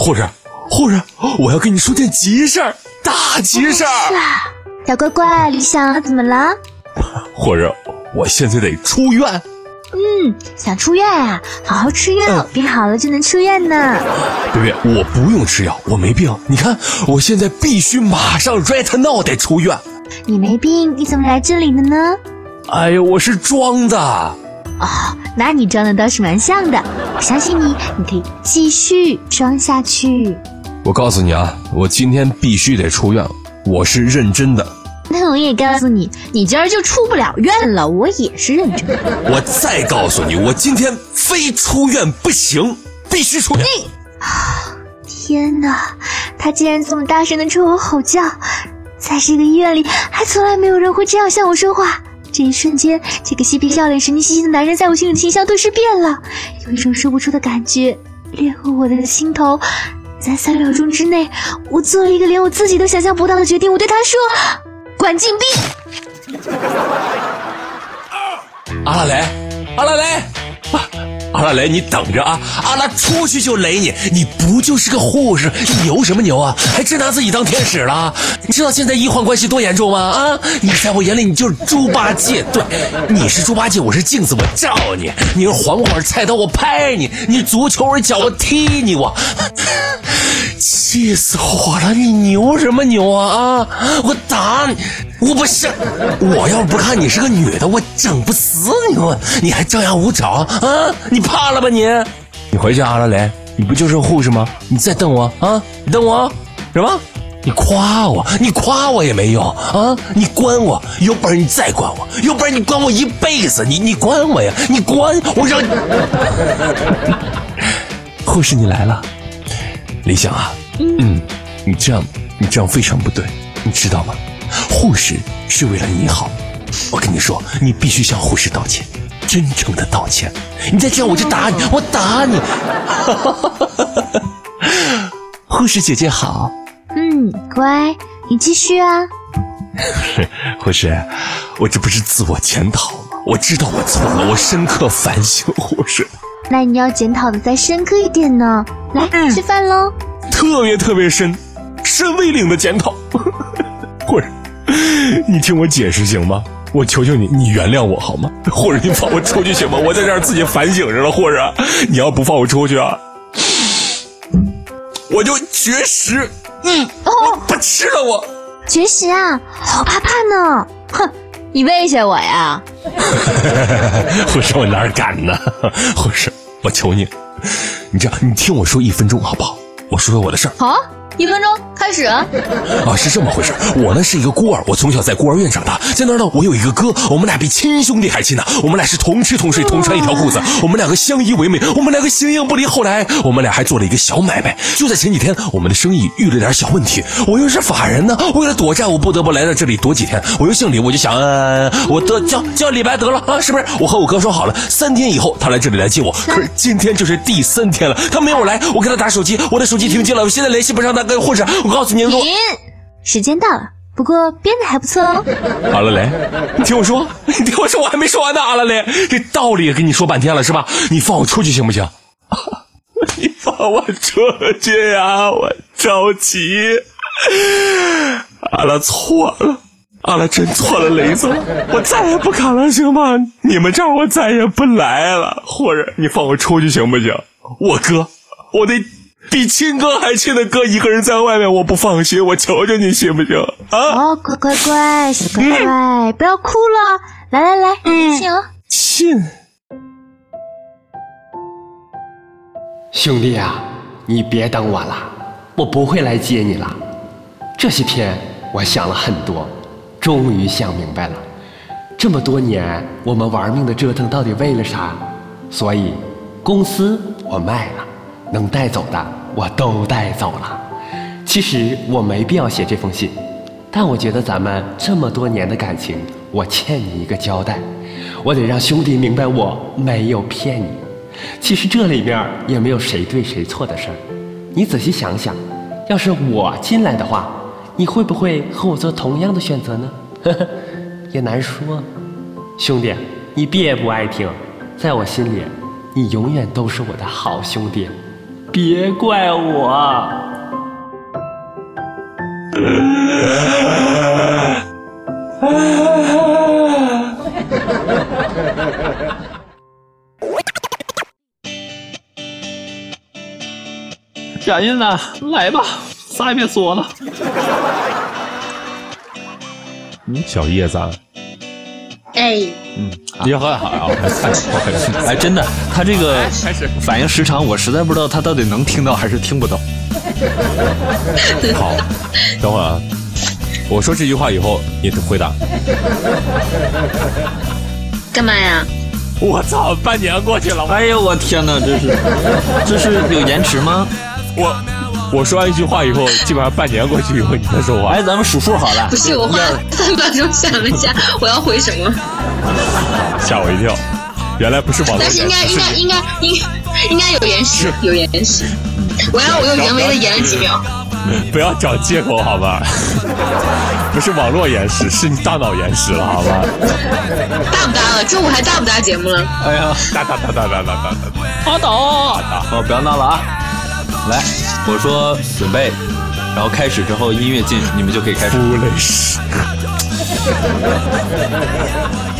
护士，护士，我要跟你说件急事儿，大急事儿！是啊，小乖乖，李想怎么了？护士，我现在得出院。嗯，想出院啊？好好吃药，病好了就能出院呢。别别，我不用吃药，我没病。你看，我现在必须马上 right now 得出院。你没病，你怎么来这里的呢？哎呀，我是装的。哦，那你装的倒是蛮像的。我相信你，你可以继续装下去。我告诉你啊，我今天必须得出院，我是认真的。那我也告诉你，你今儿就出不了院了，我也是认真的。我再告诉你，我今天非出院不行，必须出院。天哪，他竟然这么大声的冲我吼叫，在这个医院里还从来没有人会这样向我说话。这一瞬间，这个嬉皮笑脸、神经兮兮的男人在我心里的形象顿时变了，有一种说不出的感觉掠过我的心头。在三秒钟之内，我做了一个连我自己都想象不到的决定。我对他说：“关禁闭。”阿拉蕾，阿拉蕾，阿拉蕾，你等着啊！阿拉出去就雷你，你不就是个护士，你牛什么牛啊？还真拿自己当天使了？你知道现在医患关系多严重吗？啊，你在我眼里你就是猪八戒，对，你是猪八戒，我是镜子，我照你；你是黄瓜，菜刀，我拍你；你足球，我脚，我踢你，我。气死我了！你牛什么牛啊啊！我打你！我不是，我要不看你是个女的，我整不死你！我你还张牙舞爪啊！你怕了吧你？你回去阿拉蕾，你不就是护士吗？你再瞪我啊！你瞪我什么？你夸我，你夸我也没用啊！你关我，有本事你再关我，有本事你关我一辈子！你你关我呀！你关我让你护士你来了。李想啊，嗯，你这样，你这样非常不对，你知道吗？护士是为了你好，我跟你说，你必须向护士道歉，真诚的道歉。你再这样，我就打你，我打你。护士姐姐好，嗯，乖，你继续啊。护士，我这不是自我检讨吗？我知道我错了，我深刻反省。护士，那你要检讨的再深刻一点呢。来吃饭喽！特别特别深，深 V 领的检讨。护士，你听我解释行吗？我求求你，你原谅我好吗？或者，你放我出去行吗？我在这儿自己反省着了。或者，你要不放我出去啊，我就绝食。嗯，哦，不吃了我。绝食啊，好怕怕呢。哼，你威胁我呀？护士，我哪敢呢？护士，我求你。你这样，你听我说一分钟好不好？我说说我的事儿。好，一分钟开始。啊，是这么回事。我呢是一个孤儿，我从小在孤儿院长大，在那儿呢我有一个哥，我们俩比亲兄弟还亲呢。我们俩是同吃同睡同穿一条裤子，我们两个相依为命，我们两个形影不离。后来我们俩还做了一个小买卖，就在前几天，我们的生意遇了点小问题。我又是法人呢，为了躲债，我不得不来到这里躲几天。我又姓李，我就想，我得叫叫李白得了啊，是不是？我和我哥说好了，三天以后他来这里来接我。可是今天就是第三天了，他没有来，我给他打手机，我的手机停机了，我现在联系不上他，跟护士，我告诉你，停，时间到了。不过编的还不错哦。阿拉蕾，你听我说，你听我说，我还没说完呢。阿拉蕾，这道理也跟你说半天了，是吧？你放我出去行不行？你放我出去呀！我着急。阿拉错了，阿拉真错了，雷子，我再也不敢了，行吗？你们这儿我再也不来了。或者你放我出去行不行？我哥，我得。比亲哥还亲的哥一个人在外面，我不放心，我求求你行不行啊？哦，乖乖乖，小乖乖，不要哭了，来来来，亲哦，亲。兄弟啊，你别等我了，我不会来接你了。这些天我想了很多，终于想明白了，这么多年我们玩命的折腾到底为了啥？所以，公司我卖了，能带走的。我都带走了。其实我没必要写这封信，但我觉得咱们这么多年的感情，我欠你一个交代。我得让兄弟明白我没有骗你。其实这里面也没有谁对谁错的事儿。你仔细想想，要是我进来的话，你会不会和我做同样的选择呢？呵呵，也难说。兄弟，你别不爱听，在我心里，你永远都是我的好兄弟。别怪我。佳音呐，来吧，啥也别说了。小叶子，哎，你很好啊，哎，真的，他这个反应时长，我实在不知道他到底能听到还是听不到。好，等会儿啊，我说这句话以后，你回答。干嘛呀？我操，半年过去了，哎呦，我天哪，这是这是有延迟吗？我我说完一句话以后，基本上半年过去以后你再说话。哎，咱们数数好了不。是，我花了三秒钟想了一下，我要回什么？吓我一跳，原来不是网络但是应该应该应该应应该有延时，有延时。我要我用人为的延了几秒。不要找借口好吗？不是网络延时，是你大脑延时了好吗？大不大了？中午还大不大节目了？哎呀，大大大大大大大大。阿导，哦，不要闹了啊！来，我说准备，然后开始之后音乐进，你们就可以开始。